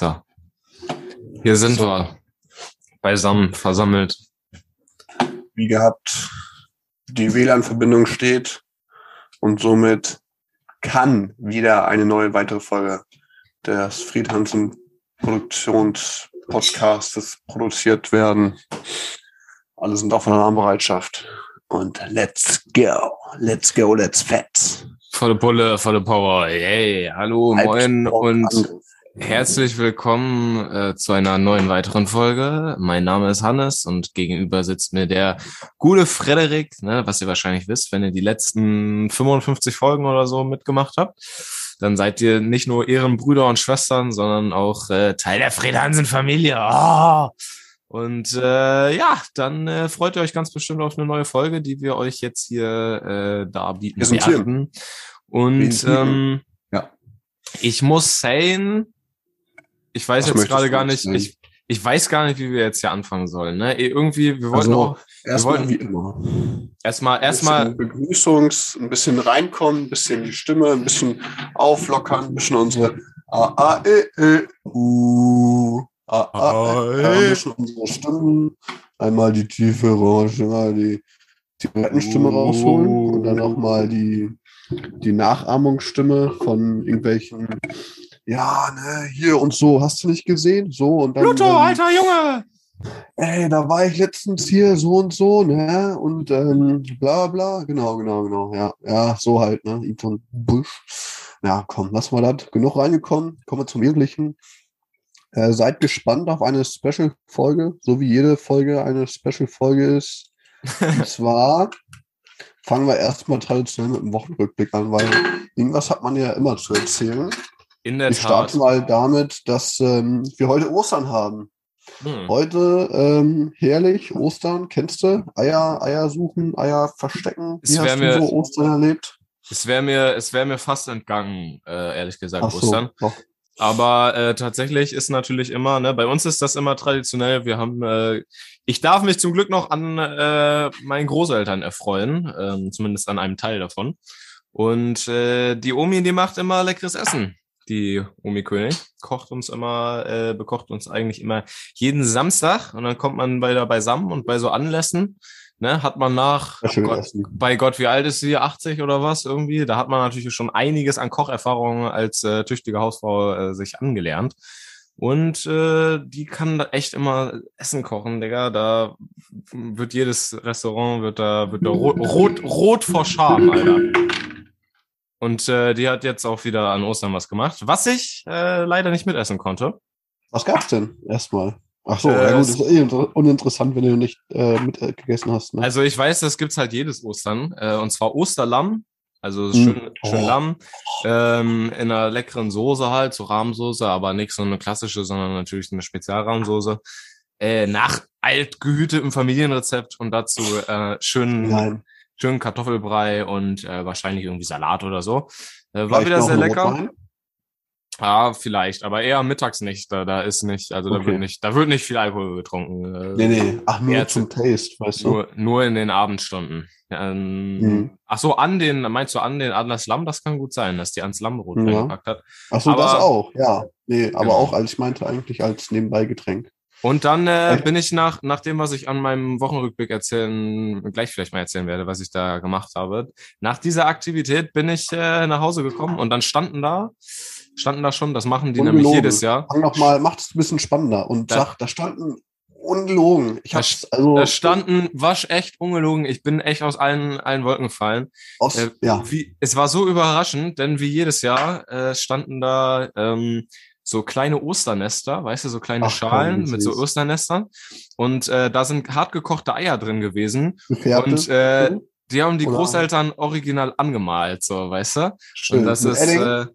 So. Hier sind so. wir. Beisammen, versammelt. Wie gehabt, die WLAN-Verbindung steht und somit kann wieder eine neue weitere Folge des Friedhansen Produktionspodcastes produziert werden. Alle sind auf einer Bereitschaft. Und let's go, let's go, let's fetz. Volle Pulle, volle Power. Hey, hallo, moin und herzlich willkommen äh, zu einer neuen weiteren Folge. Mein Name ist Hannes und gegenüber sitzt mir der gute Frederik, ne, was ihr wahrscheinlich wisst, wenn ihr die letzten 55 Folgen oder so mitgemacht habt. Dann seid ihr nicht nur Ehrenbrüder und Schwestern, sondern auch äh, Teil der Fred Hansen Familie. Oh! Und äh, ja, dann äh, freut ihr euch ganz bestimmt auf eine neue Folge, die wir euch jetzt hier äh, darbieten werden. Und ähm, ja. ich muss sagen, ich weiß Was jetzt gerade gar nicht, ich, ich weiß gar nicht, wie wir jetzt hier anfangen sollen. Ne? Irgendwie, wir wollten also, auch, wollten wie immer. Erstmal, erstmal Begrüßungs, ein bisschen reinkommen, ein bisschen die Stimme, ein bisschen auflockern, ein bisschen unsere A A E E U A A E, ein bisschen unsere Stimmen, einmal die tiefe Orange, mal die Zigarettenstimme rausholen und dann nochmal die die Nachahmungsstimme von irgendwelchen, ja, ne, hier und so, hast du nicht gesehen? So und dann. Pluto, alter Junge! Ey, da war ich letztens hier so und so, ne? Und ähm, bla bla, genau, genau, genau, ja, ja, so halt, ne? Ethan Busch. Ja, komm, lass mal das. Genug reingekommen. Kommen wir zum Wirklichen. Äh, seid gespannt auf eine Special-Folge, so wie jede Folge eine Special-Folge ist. und zwar fangen wir erstmal traditionell mit dem Wochenrückblick an, weil irgendwas hat man ja immer zu erzählen. In der ich Tat. starte mal damit, dass ähm, wir heute Ostern haben. Hm. Heute ähm, herrlich, Ostern, kennst du? Eier, Eier suchen, Eier verstecken. Wie hast mir, du so Ostern erlebt? Es wäre mir, es wäre mir fast entgangen, äh, ehrlich gesagt, Ach Ostern. So, aber äh, tatsächlich ist natürlich immer, ne, bei uns ist das immer traditionell. Wir haben, äh, ich darf mich zum Glück noch an äh, meinen Großeltern erfreuen, äh, zumindest an einem Teil davon. Und äh, die Omi, die macht immer leckeres Essen. Die Omi König kocht uns immer, äh, bekocht uns eigentlich immer jeden Samstag und dann kommt man bei da beisammen und bei so Anlässen ne, hat man nach, oh Gott, bei Gott, wie alt ist sie, 80 oder was irgendwie? Da hat man natürlich schon einiges an Kocherfahrungen als äh, tüchtige Hausfrau äh, sich angelernt. Und äh, die kann da echt immer Essen kochen, Digga. Da wird jedes Restaurant wird da, wird da rot, rot, rot vor Scham, Alter. Und äh, die hat jetzt auch wieder an Ostern was gemacht, was ich äh, leider nicht mitessen konnte. Was gab's denn erstmal? Ach so, äh, ja gut, ist eh uninteressant, wenn du nicht äh, mit äh, hast. Ne? Also ich weiß, das gibt's halt jedes Ostern. Äh, und zwar Osterlamm. Also schön, mm. schön oh. Lamm. Ähm, in einer leckeren Soße halt, so Rahmsoße, aber nicht so eine klassische, sondern natürlich eine Spezialrahmsoße. Äh, nach altgehütetem Familienrezept und dazu äh, schönen, schönen Kartoffelbrei und äh, wahrscheinlich irgendwie Salat oder so. Äh, war wieder sehr lecker. Rotwein? Ja, vielleicht, aber eher mittags nicht. Da, da ist nicht, also okay. da wird nicht, da wird nicht viel Alkohol getrunken. Äh, nee, nee, ach, nur zum Taste, weißt du? Nur, nur in den Abendstunden. Ähm, mhm. Ach so, an den, meinst du an den Adlers Lamm? Das kann gut sein, dass die ans Lammbrot ja. reingepackt hat. Ach so, aber, das auch, ja. Nee, aber genau. auch, als ich meinte eigentlich als nebenbei Getränk. Und dann äh, bin ich nach, nach dem, was ich an meinem Wochenrückblick erzählen, gleich vielleicht mal erzählen werde, was ich da gemacht habe. Nach dieser Aktivität bin ich äh, nach Hause gekommen und dann standen da standen da schon. Das machen die ungelogen. nämlich jedes Jahr. Fang noch mal, macht es ein bisschen spannender und da, sag, da standen ungelogen. Ich hab's, also da standen wasch echt ungelogen. Ich bin echt aus allen allen Wolken gefallen. Aus, äh, ja. Wie, es war so überraschend, denn wie jedes Jahr äh, standen da ähm, so kleine Osternester, weißt du, so kleine Ach, Schalen mit so Osternestern. Und äh, da sind hartgekochte Eier drin gewesen. Gefährte. Und äh, die haben die Oder? Großeltern original angemalt, so, weißt du? Schön. Und das ist. Äh, oder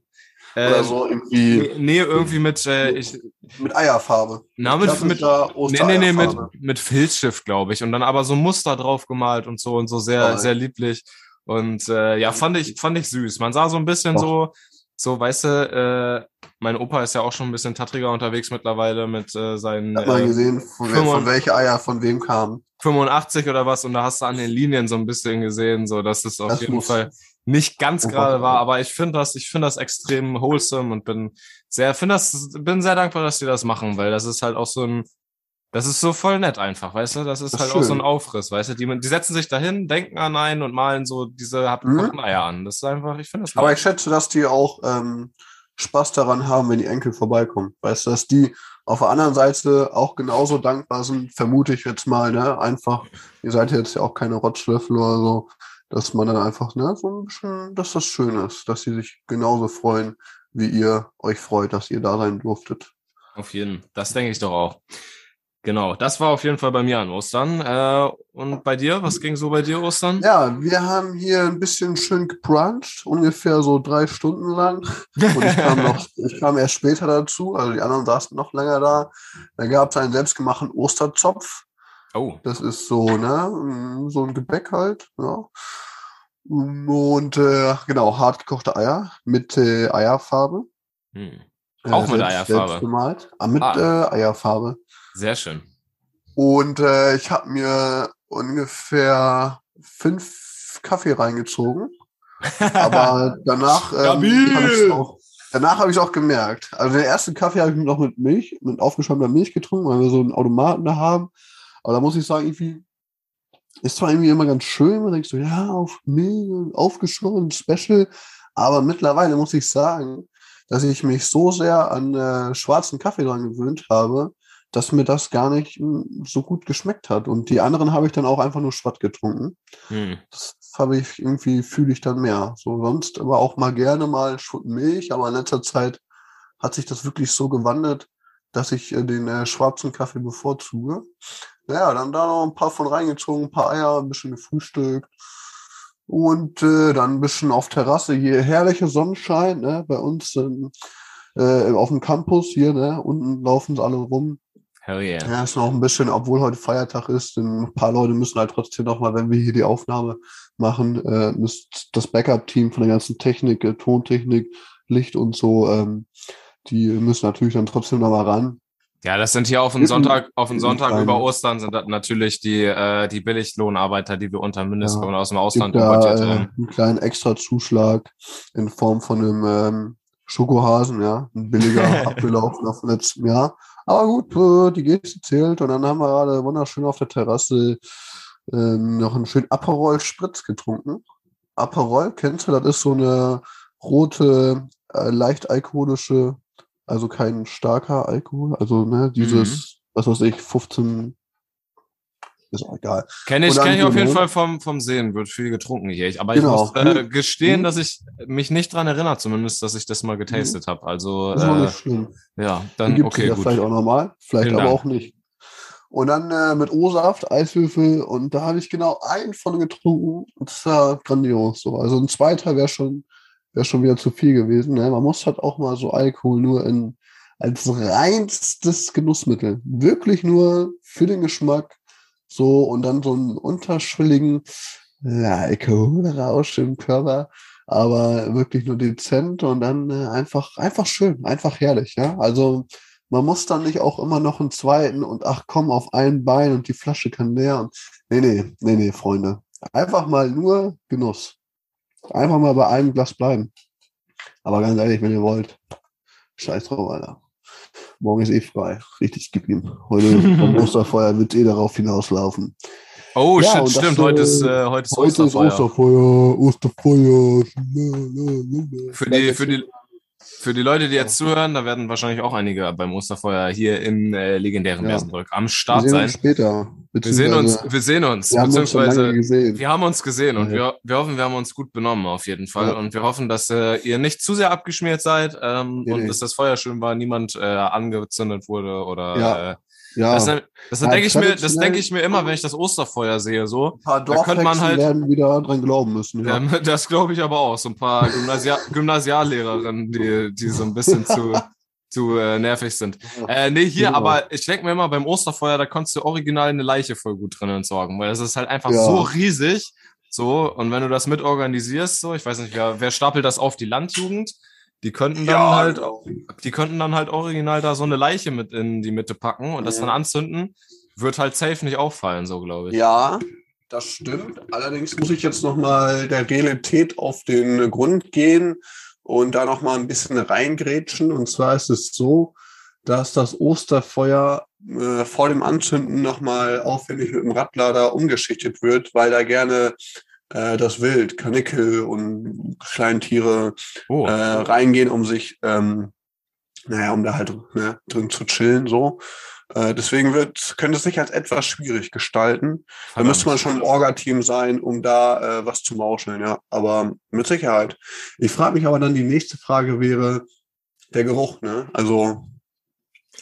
ähm, so irgendwie. Nee, irgendwie mit. Äh, ich, mit Eierfarbe. Na, mit, mit, nee, nee, nee, mit, mit Filzschiff, glaube ich. Und dann aber so Muster drauf gemalt und so und so sehr, oh, sehr lieblich. Und äh, ja, fand ich, fand ich süß. Man sah so ein bisschen Doch. so, so, weißt du, äh, mein Opa ist ja auch schon ein bisschen tattriger unterwegs mittlerweile mit äh, seinen. Hat man äh, gesehen, von, wer, von welche Eier von wem kamen. 85 oder was und da hast du an den Linien so ein bisschen gesehen, so dass es auf das jeden Fall nicht ganz gerade war, aber ich finde das, ich finde das extrem wholesome und bin sehr, finde das, bin sehr dankbar, dass die das machen, weil das ist halt auch so ein, das ist so voll nett einfach, weißt du? Das ist das halt ist auch so ein Aufriss, weißt du? Die, die setzen sich dahin, denken an einen und malen so diese mhm. Eier an. Das ist einfach, ich finde das. Aber ich schätze, dass die auch ähm, Spaß daran haben, wenn die Enkel vorbeikommen. Weißt du, dass die auf der anderen Seite auch genauso dankbar sind, vermute ich jetzt mal, ne? Einfach, ihr seid jetzt ja auch keine Rotzlöffel oder so, dass man dann einfach, ne, so ein bisschen, dass das schön ist, dass sie sich genauso freuen, wie ihr euch freut, dass ihr da sein durftet. Auf jeden, das denke ich doch auch. Genau, das war auf jeden Fall bei mir an Ostern. Äh, und bei dir, was ging so bei dir Ostern? Ja, wir haben hier ein bisschen schön gebruncht, ungefähr so drei Stunden lang. Und ich kam, noch, ich kam erst später dazu, also die anderen saßen noch länger da. Da gab es einen selbstgemachten Osterzopf. Oh. Das ist so, ne, so ein Gebäck halt, ja. Und äh, genau, hart gekochte Eier mit äh, Eierfarbe. Hm. Auch äh, mit Eierfarbe. Selbst gemalt. Ah, mit ah. Äh, Eierfarbe. Sehr schön. Und äh, ich habe mir ungefähr fünf Kaffee reingezogen. Aber danach ähm, habe ich auch, danach habe ich auch gemerkt. Also den ersten Kaffee habe ich noch mit Milch, mit aufgeschäumter Milch getrunken, weil wir so einen Automaten da haben. Aber da muss ich sagen, irgendwie ist zwar irgendwie immer ganz schön, man denkt so, ja, auf Milch, aufgeschäumt, Special. Aber mittlerweile muss ich sagen, dass ich mich so sehr an äh, schwarzen Kaffee dran gewöhnt habe, dass mir das gar nicht hm, so gut geschmeckt hat. Und die anderen habe ich dann auch einfach nur schwatt getrunken. Hm. Das habe ich irgendwie, fühle ich dann mehr. So sonst aber auch mal gerne mal Milch, aber in letzter Zeit hat sich das wirklich so gewandelt, dass ich äh, den äh, schwarzen Kaffee bevorzuge. Naja, dann da noch ein paar von reingezogen, ein paar Eier, ein bisschen gefrühstückt. Und äh, dann ein bisschen auf Terrasse hier herrlicher Sonnenschein, ne? Bei uns ähm, äh, auf dem Campus hier, ne? Unten laufen sie alle rum. Hell yeah. Ja, ist noch ein bisschen, obwohl heute Feiertag ist, ein paar Leute müssen halt trotzdem noch mal, wenn wir hier die Aufnahme machen, äh, müsst das Backup-Team von der ganzen Technik, äh, Tontechnik, Licht und so, ähm, die müssen natürlich dann trotzdem noch mal ran. Ja, das sind hier auf den Sonntag, auf den Sonntag über Ostern sind das natürlich die, äh, die Billiglohnarbeiter, die wir unter Mindestlohn ja, aus dem Ausland importiert da, haben. Äh, einen kleinen Extrazuschlag in Form von einem ähm, Schokohasen, ja, ein billiger abgelaufen auf letztem Jahr. Aber gut, äh, die Geste zählt und dann haben wir gerade wunderschön auf der Terrasse äh, noch einen schönen Aperol Spritz getrunken. Aperol, kennst du, das ist so eine rote, äh, leicht alkoholische, also kein starker Alkohol, also ne, dieses, mhm. was weiß ich, 15 ist auch egal. Kenne ich, kenn ich auf jeden Fall vom, vom Sehen, wird viel getrunken hier. Aber genau. ich muss äh, gestehen, mhm. dass ich mich nicht dran erinnere, zumindest, dass ich das mal getastet mhm. habe. Also, das ist äh, nicht schlimm. ja, dann, okay, gut. Vielleicht auch normal, vielleicht Vielen aber Dank. auch nicht. Und dann äh, mit O-Saft, Eiswürfel und da habe ich genau einen von getrunken. Und das war grandios. So. Also ein zweiter wäre schon, wäre schon wieder zu viel gewesen. Ne? Man muss halt auch mal so Alkohol nur in, als reinstes Genussmittel. Wirklich nur für den Geschmack so, und dann so einen unterschwelligen Alkoholrausch im Körper, aber wirklich nur dezent und dann äh, einfach, einfach schön, einfach herrlich, ja. Also man muss dann nicht auch immer noch einen zweiten und ach komm, auf ein Bein und die Flasche kann leer nee, nee, nee, nee, Freunde. Einfach mal nur Genuss. Einfach mal bei einem Glas bleiben. Aber ganz ehrlich, wenn ihr wollt, scheiß drauf, Alter. Morgen ist eh frei. Richtig, gib ihm. Heute vom Osterfeuer wird eh darauf hinauslaufen. Oh, ja, shit, stimmt. heute ist, äh, heute ist heute Osterfeuer. Ist Osterfeuer. Osterfeuer. Für die, für die, für die Leute, die jetzt zuhören, da werden wahrscheinlich auch einige beim Osterfeuer hier im äh, legendären ja. Bersenbrück am Start wir sehen sein. Uns später. Wir sehen uns, wir sehen uns, wir beziehungsweise haben uns wir haben uns gesehen und ja. wir, wir hoffen, wir haben uns gut benommen auf jeden Fall ja. und wir hoffen, dass äh, ihr nicht zu sehr abgeschmiert seid ähm, nee, und nee. dass das Feuer schön war, niemand äh, angezündet wurde oder ja. Ja. Das, das ja, denke ich mir, das denke ich mir immer, wenn ich das Osterfeuer sehe, so. Ein paar da könnte man halt werden wieder dran glauben müssen. Ja. ja das glaube ich aber auch. So ein paar Gymnasia Gymnasiallehrerinnen, die, die so ein bisschen zu, zu äh, nervig sind. Äh, nee, hier, genau. aber ich denke mir immer, beim Osterfeuer, da konntest du original eine Leiche voll gut drin entsorgen, weil es ist halt einfach so riesig. So, und wenn du das mitorganisierst, so, ich weiß nicht, wer, wer stapelt das auf die Landjugend? Die könnten dann ja, halt, genau. die könnten dann halt original da so eine Leiche mit in die Mitte packen und mhm. das dann anzünden. Wird halt safe nicht auffallen, so glaube ich. Ja, das stimmt. Allerdings muss ich jetzt nochmal der Realität auf den Grund gehen und da nochmal ein bisschen reingrätschen. Und zwar ist es so, dass das Osterfeuer äh, vor dem Anzünden nochmal aufwendig mit dem Radlader umgeschichtet wird, weil da gerne äh, das Wild, Kanickel und Kleintiere oh. äh, reingehen, um sich, ähm, naja, um da halt ne, drin zu chillen, so. Äh, deswegen wird, könnte es sich als etwas schwierig gestalten. Da müsste man schon ein Orga-Team sein, um da äh, was zu mauscheln, ja. Aber mit Sicherheit. Ich frage mich aber dann, die nächste Frage wäre der Geruch, ne? Also,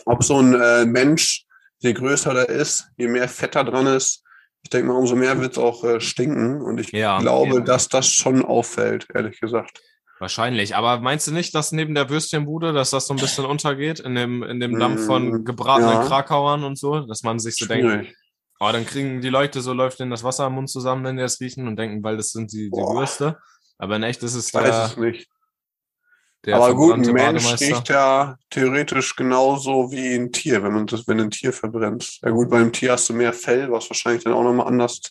ob so ein äh, Mensch, je größer der ist, je mehr Fett da dran ist, ich denke mal, umso mehr wird es auch äh, stinken. Und ich ja, glaube, ja. dass das schon auffällt, ehrlich gesagt. Wahrscheinlich. Aber meinst du nicht, dass neben der Würstchenbude, dass das so ein bisschen untergeht in dem, in dem Dampf von mm, gebratenen ja. Krakauern und so, dass man sich so Schwierig. denkt, oh, dann kriegen die Leute so läuft ihnen das Wasser im Mund zusammen, wenn die es riechen und denken, weil das sind die, die Würste. Aber in echt ist es Weiß der. Aber gut, ein Mensch riecht ja theoretisch genauso wie ein Tier, wenn man das, wenn ein Tier verbrennt. Ja gut, beim Tier hast du mehr Fell, was wahrscheinlich dann auch nochmal anders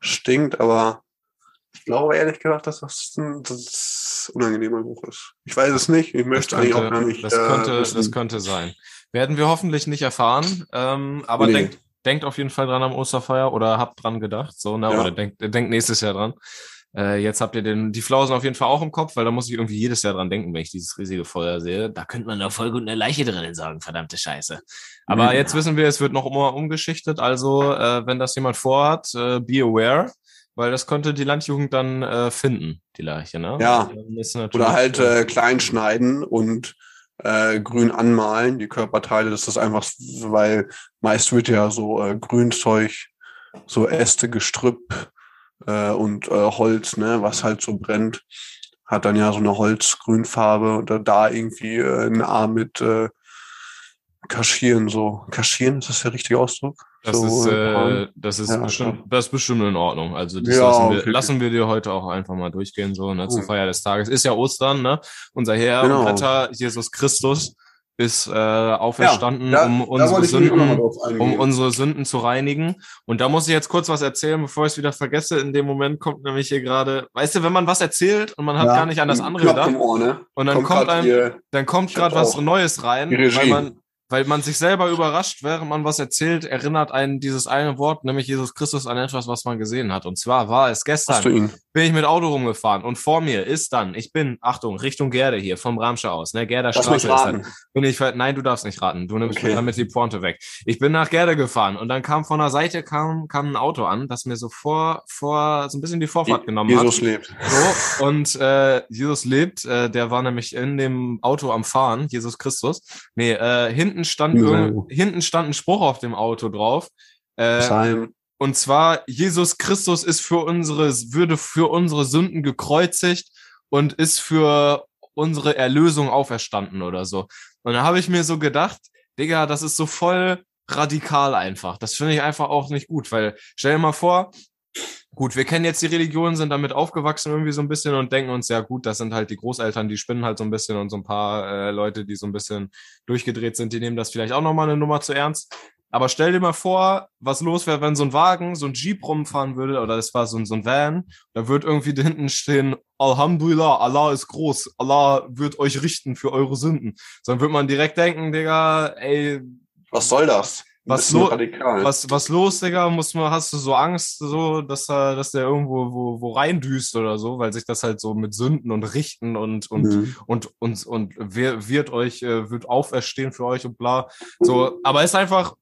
stinkt, aber ich glaube ehrlich gesagt, dass das ein das unangenehmer Geruch ist. Ich weiß es nicht. Ich möchte könnte, eigentlich auch gar nicht. Das könnte, äh, das könnte sein. Werden wir hoffentlich nicht erfahren. Ähm, aber nee. denkt, denkt auf jeden Fall dran am Osterfeuer oder habt dran gedacht. So, ne? Ja. Oder denkt, denkt nächstes Jahr dran. Äh, jetzt habt ihr den, die Flausen auf jeden Fall auch im Kopf, weil da muss ich irgendwie jedes Jahr dran denken, wenn ich dieses riesige Feuer sehe. Da könnte man da voll gut eine Leiche drinnen sagen, verdammte Scheiße. Aber ja. jetzt wissen wir, es wird noch immer umgeschichtet. Also, äh, wenn das jemand vorhat, äh, be aware, weil das könnte die Landjugend dann äh, finden, die Leiche, ne? Ja. Oder halt äh, klein schneiden und äh, grün anmalen, die Körperteile. Das ist einfach, weil meist wird ja so äh, Grünzeug, so Äste, Gestrüpp, äh, und äh, Holz, ne, was halt so brennt, hat dann ja so eine Holzgrünfarbe oder da irgendwie äh, ein Arm mit äh, kaschieren, so. Kaschieren, ist das der richtige Ausdruck? Das so, ist, äh, das ist ja, bestimmt, das ist bestimmt in Ordnung. Also das ja, lassen, wir, okay. lassen wir dir heute auch einfach mal durchgehen, so, ne, zur Feier des Tages. Ist ja Ostern, ne? Unser Herr genau. und Retter Jesus Christus ist äh, auferstanden, ja, da, um, unsere Sünden, um unsere Sünden zu reinigen. Und da muss ich jetzt kurz was erzählen, bevor ich es wieder vergesse. In dem Moment kommt nämlich hier gerade, weißt du, wenn man was erzählt und man hat ja, gar nicht an das andere gedacht, ne? und dann kommt, kommt einem, dann kommt gerade was Neues rein, weil man, weil man sich selber überrascht, während man was erzählt, erinnert einen dieses eine Wort, nämlich Jesus Christus, an etwas, was man gesehen hat. Und zwar war es gestern, bin ich mit Auto rumgefahren und vor mir ist dann, ich bin, Achtung, Richtung Gerde hier, vom Ramsche aus, ne, Gerder Straße ist dann. Bin ich, nein, du darfst nicht raten, du nimmst okay. mir damit die Pointe weg. Ich bin nach Gerde gefahren und dann kam von der Seite kam, kam ein Auto an, das mir so vor, vor, so ein bisschen die Vorfahrt genommen Jesus hat. Jesus lebt. So, und äh, Jesus lebt, äh, der war nämlich in dem Auto am Fahren, Jesus Christus. Nee, äh, hinten hinten stand, hinten stand ein Spruch auf dem Auto drauf. Äh, und zwar, Jesus Christus ist für unsere, würde für unsere Sünden gekreuzigt und ist für unsere Erlösung auferstanden oder so. Und da habe ich mir so gedacht, Digga, das ist so voll radikal einfach. Das finde ich einfach auch nicht gut, weil stell dir mal vor, gut, wir kennen jetzt die Religion, sind damit aufgewachsen irgendwie so ein bisschen und denken uns, ja gut, das sind halt die Großeltern, die spinnen halt so ein bisschen und so ein paar äh, Leute, die so ein bisschen durchgedreht sind, die nehmen das vielleicht auch nochmal eine Nummer zu ernst. Aber stell dir mal vor, was los wäre, wenn so ein Wagen, so ein Jeep rumfahren würde, oder das war so ein, so ein Van, da wird irgendwie hinten stehen, Alhamdulillah, Allah ist groß, Allah wird euch richten für eure Sünden. Dann wird man direkt denken, Digga, ey. Was soll das? Was, lo was, was los, Digga? Muss man, hast du so Angst, so, dass er, dass der irgendwo wo, wo reindüst oder so, weil sich das halt so mit Sünden und Richten und und mhm. und und und, und wer wird euch, äh, wird auferstehen für euch und bla. So, aber ist einfach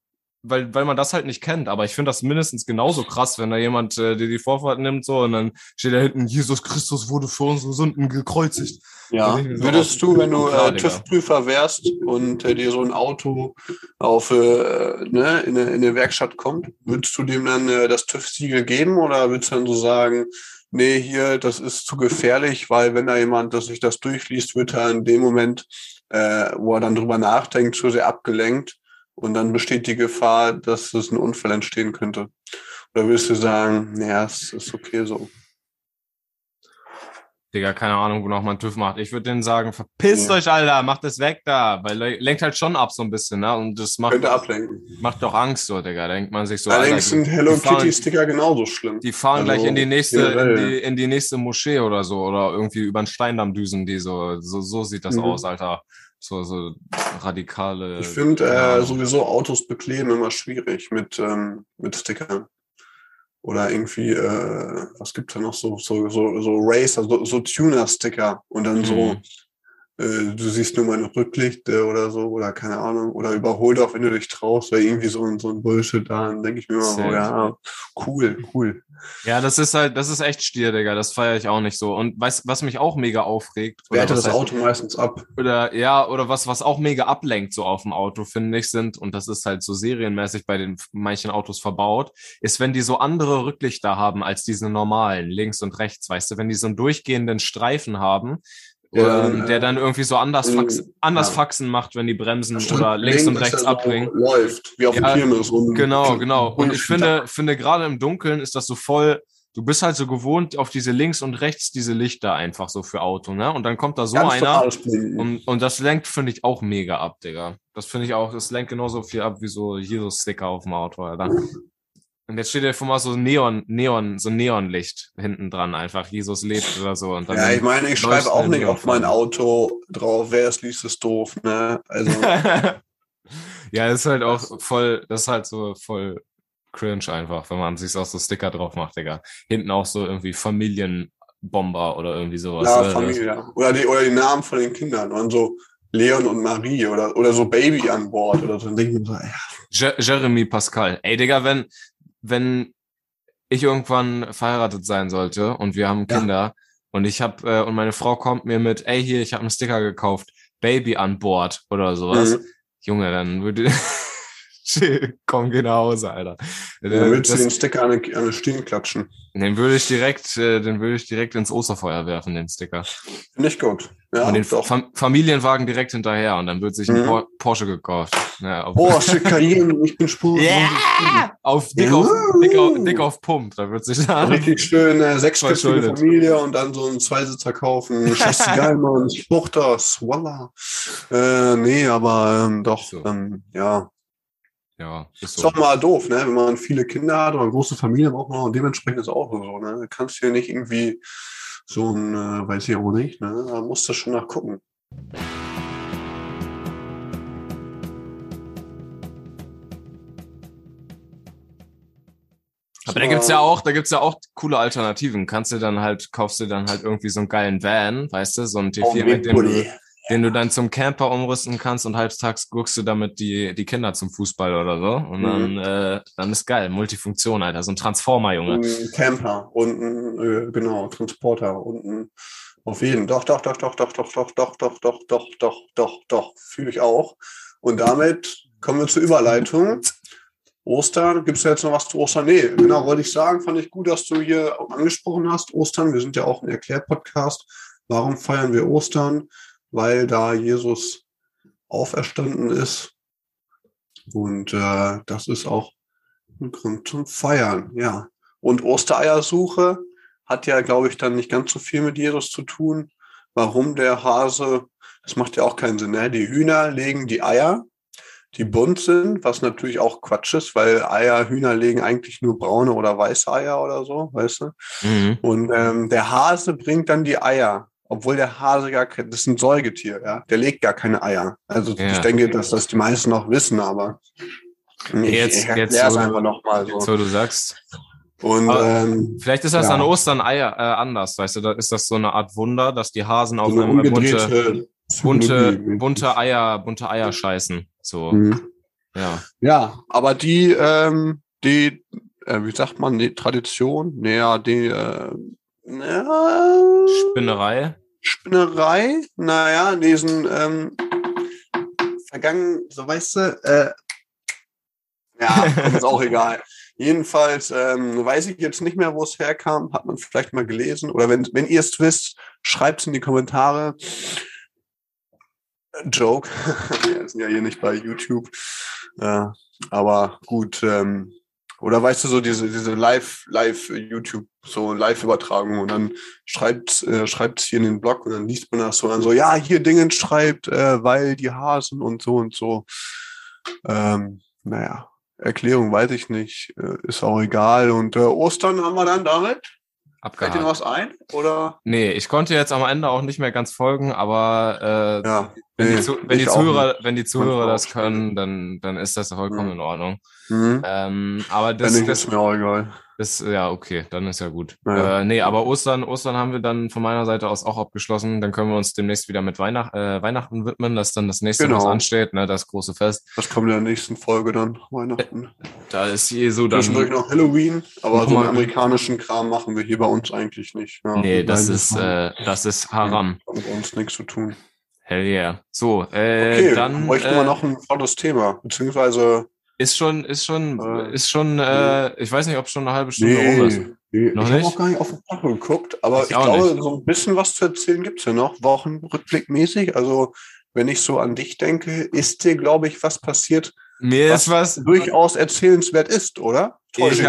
weil, weil man das halt nicht kennt. Aber ich finde das mindestens genauso krass, wenn da jemand äh, dir die Vorfahrt nimmt so und dann steht da hinten, Jesus Christus wurde für unsere Sünden gekreuzigt. Ja, würdest du, wenn du äh, TÜV-Prüfer wärst und äh, dir so ein Auto auf äh, ne, in, eine, in eine Werkstatt kommt, würdest du dem dann äh, das TÜV-Siegel geben oder würdest du dann so sagen, nee, hier, das ist zu gefährlich, weil wenn da jemand, dass sich das durchliest, wird er in dem Moment, äh, wo er dann drüber nachdenkt, zu sehr abgelenkt und dann besteht die Gefahr, dass es ein Unfall entstehen könnte. Oder willst du sagen, naja, es ist okay so? Digga, keine Ahnung, wo noch mal ein TÜV macht. Ich würde denen sagen, verpisst ja. euch, Alter, macht es weg da. Weil lenkt halt schon ab so ein bisschen, ne? Und das macht, Könnte ablenken. macht doch Angst so, Digga. Denkt man sich so. Allerdings sind Hello Kitty-Sticker genauso schlimm. Die fahren also, gleich in die nächste, in die, in die, nächste Moschee oder so. Oder irgendwie über den Steindamm düsen die so. So, so sieht das mhm. aus, Alter. So, so radikale. Ich finde äh, sowieso Autos bekleben immer schwierig mit, ähm, mit Stickern. Oder irgendwie, äh, was gibt's da noch so, so, so, so Racer, so, so Tuner-Sticker und dann mhm. so äh, du siehst nur meine Rücklichter oder so, oder keine Ahnung, oder überhol doch, wenn du dich traust, oder irgendwie so, ein so ein Bullshit da, dann denke ich mir immer so, ja, cool, cool. Ja, das ist halt, das ist echt Stier, Digga, das feiere ich auch nicht so. Und weißt, was mich auch mega aufregt. Wertet das heißt, Auto meistens ab. Oder, ja, oder was, was auch mega ablenkt so auf dem Auto, finde ich, sind, und das ist halt so serienmäßig bei den manchen Autos verbaut, ist, wenn die so andere Rücklichter haben als diese normalen, links und rechts, weißt du, wenn die so einen durchgehenden Streifen haben, ja, ähm, der dann irgendwie so anders, Fax, anders ja. Faxen macht, wenn die bremsen Stimmt, oder links und rechts abbringen. So läuft, wie auf dem Kirmes. Genau, genau. Und ich finde, finde gerade im Dunkeln ist das so voll, du bist halt so gewohnt auf diese links und rechts diese Lichter einfach so für Auto, ne? Und dann kommt da so Ganz einer und, und das lenkt, finde ich, auch mega ab, Digga. Das finde ich auch, das lenkt genauso viel ab wie so Jesus-Sticker auf dem Auto, Alter. Und jetzt steht ja vor mal so Neon, Neon, so Neonlicht hinten dran, einfach Jesus lebt oder so. Und dann ja, ich meine, ich schreibe auch nicht auf mein Auto drauf, wer es liest, ist doof, ne? Also. ja, ist halt auch voll, das ist halt so voll cringe einfach, wenn man sich auch so Sticker drauf macht, Digga. Hinten auch so irgendwie Familienbomber oder irgendwie sowas. Ja, Familie. Oder die, oder die Namen von den Kindern und so. Leon und Marie oder, oder so Baby an Bord oder so. Dann denke ich mir so, ja. Jeremy Pascal. Ey, Digga, wenn, wenn ich irgendwann verheiratet sein sollte und wir haben Kinder ja. und ich habe äh, und meine Frau kommt mir mit, ey hier, ich habe einen Sticker gekauft, Baby an Bord oder sowas. Mhm. Junge, dann würde komm, geh nach Hause, Alter. Dann willst du den Sticker an eine, an eine Stirn klatschen. Den würde ich direkt, äh, den würde ich direkt ins Osterfeuer werfen, den Sticker. Nicht gut. Ja, und den Fam Familienwagen direkt hinterher und dann wird sich ein mhm. Porsche gekauft. Ja, Porsche Cayenne, ich bin Spur. Yeah! Auf dick, auf, dick, auf, dick auf Pump, da wird sich dann Richtig schön, äh, sechsköpfige Familie und dann so einen Zweisitzer kaufen. Scheiße geil, Mann, ich buch das, voila. Äh, nee, aber ähm, doch, so. ähm, ja, ja, ist, so. ist doch mal doof, ne? Wenn man viele Kinder hat oder eine große Familie braucht man und dementsprechend ist auch so, ne? Du kannst hier nicht irgendwie so ein, äh, weiß ich auch nicht, ne? Da musst du schon nachgucken. Aber da gibt's ja auch, da gibt's ja auch coole Alternativen. Kannst du dann halt, kaufst du dann halt irgendwie so einen geilen Van, weißt du, so ein T4, oh, mit dem du, den du dann zum Camper umrüsten kannst und halbtags guckst du damit die, die Kinder zum Fußball oder so. Und dann, mhm. äh, dann ist geil. Multifunktion, Alter. So ein Transformer, Junge. Ein Camper und ein, äh, genau, Transporter und ein, auf jeden. Doch, doch, doch, doch, doch, doch, doch, doch, doch, doch, doch, doch, doch, doch. Fühle ich auch. Und damit kommen wir zur Überleitung. Ostern, gibt es ja jetzt noch was zu Ostern? Nee, genau, wollte ich sagen, fand ich gut, dass du hier angesprochen hast, Ostern. Wir sind ja auch ein Erklärpodcast. Warum feiern wir Ostern? Weil da Jesus auferstanden ist. Und äh, das ist auch ein Grund zum Feiern, ja. Und Ostereiersuche hat ja, glaube ich, dann nicht ganz so viel mit Jesus zu tun. Warum der Hase, das macht ja auch keinen Sinn. Ne? Die Hühner legen die Eier, die bunt sind, was natürlich auch Quatsch ist, weil Eier, Hühner legen eigentlich nur braune oder weiße Eier oder so, weißt du? Mhm. Und ähm, der Hase bringt dann die Eier obwohl der Hase gar kein, das ist ein Säugetier, ja, der legt gar keine Eier. Also ja. ich denke, dass das die meisten noch wissen, aber ich, jetzt, jetzt so, einfach noch mal so. Jetzt, wo du sagst. Und ähm, vielleicht ist das ja. an Ostern Eier äh, anders, weißt du, da ist das so eine Art Wunder, dass die Hasen auf so eine bunte, bunte, bunte Eier, bunte Eier scheißen. So. Mhm. Ja. Ja, aber die, ähm, die, äh, wie sagt man, die Tradition, naja, die äh, ja, Spinnerei. Spinnerei, naja, diesen ähm, vergangen, so weißt du, äh, ja, ist auch egal. Jedenfalls ähm, weiß ich jetzt nicht mehr, wo es herkam. Hat man vielleicht mal gelesen. Oder wenn, wenn ihr es wisst, schreibt es in die Kommentare. Joke. Wir sind ja hier nicht bei YouTube. Äh, aber gut, ähm, Oder weißt du, so diese, diese Live, Live YouTube, so Live-Übertragung und dann schreibt, äh, hier in den Blog und dann liest man das so dann so, ja, hier Dingen schreibt, äh, weil die Hasen und so und so. Ähm, naja, Erklärung weiß ich nicht, äh, ist auch egal. Und äh, Ostern haben wir dann damit? Abgehakt. Fällt dir noch was ein? Oder? Nee, ich konnte jetzt am Ende auch nicht mehr ganz folgen, aber äh, ja, wenn, nee, die, wenn, die Zuhörer, wenn die Zuhörer das können, dann, dann ist das vollkommen mhm. in Ordnung. Mhm. Ähm, aber das, das ist mir auch egal. Das, ja, okay, dann ist ja gut. Ja. Äh, nee, aber Ostern, Ostern haben wir dann von meiner Seite aus auch abgeschlossen. Dann können wir uns demnächst wieder mit Weihnacht, äh, Weihnachten widmen. Das ist dann das nächste, genau. was ansteht, ne, das große Fest. Das kommt in der nächsten Folge dann, Weihnachten. Da ist je so dann. Zwischendurch noch Halloween, aber so einen amerikanischen Kram machen wir hier bei uns eigentlich nicht. Ja, nee, das ist, äh, das ist Haram. Hat mit uns nichts zu tun. Hell yeah. So, äh, okay, dann. Bräuchten äh, wir noch ein volles Thema, beziehungsweise ist schon, ist schon, äh, ist schon, äh, ich weiß nicht, ob es schon eine halbe Stunde nee, rum ist. Nee. Noch ich habe auch gar nicht auf den Tag geguckt, aber ich, ich glaube, nicht. so ein bisschen was zu erzählen gibt's ja noch, Wochenrückblickmäßig. Also, wenn ich so an dich denke, ist dir, glaube ich, was passiert, mir was ist was durchaus erzählenswert ist, oder? Täusche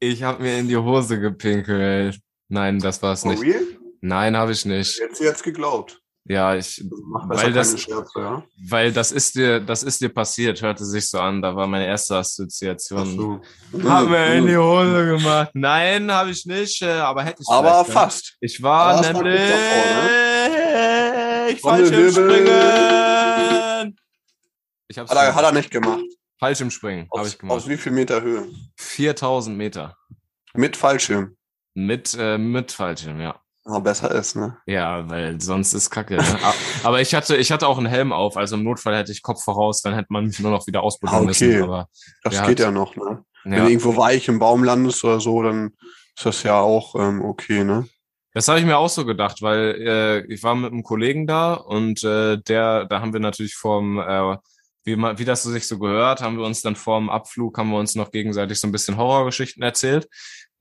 ich habe hab mir in die Hose gepinkelt. Nein, das war's nicht. Real? Nein, habe ich nicht. Jetzt jetzt geglaubt. Ja, ich, weil das, Scherze, ja? weil das ist dir, das ist dir passiert, hörte sich so an. Da war meine erste Assoziation. So. Haben wir in die Hose gemacht? Nein, habe ich nicht, äh, aber hätte ich. Aber fast. Ich war aber nämlich, ne? ich falsch im Springen. Ich hab's hat, er, hat er nicht gemacht. Fallschirmspringen habe ich gemacht. Aus wie viel Meter Höhe? 4000 Meter. Mit Fallschirm. Mit, äh, mit Fallschirm, ja. Aber besser ist, ne? Ja, weil sonst ist Kacke. Ne? aber ich hatte, ich hatte auch einen Helm auf, also im Notfall hätte ich Kopf voraus, dann hätte man mich nur noch wieder ausbuddeln ah, okay. müssen. Aber das geht hat, ja noch, ne? Ja. Wenn du irgendwo weich im Baum landest oder so, dann ist das ja auch ähm, okay, ne? Das habe ich mir auch so gedacht, weil äh, ich war mit einem Kollegen da und äh, der, da haben wir natürlich vom, äh, wie, man, wie das so sich so gehört, haben wir uns dann vorm Abflug, haben wir uns noch gegenseitig so ein bisschen Horrorgeschichten erzählt.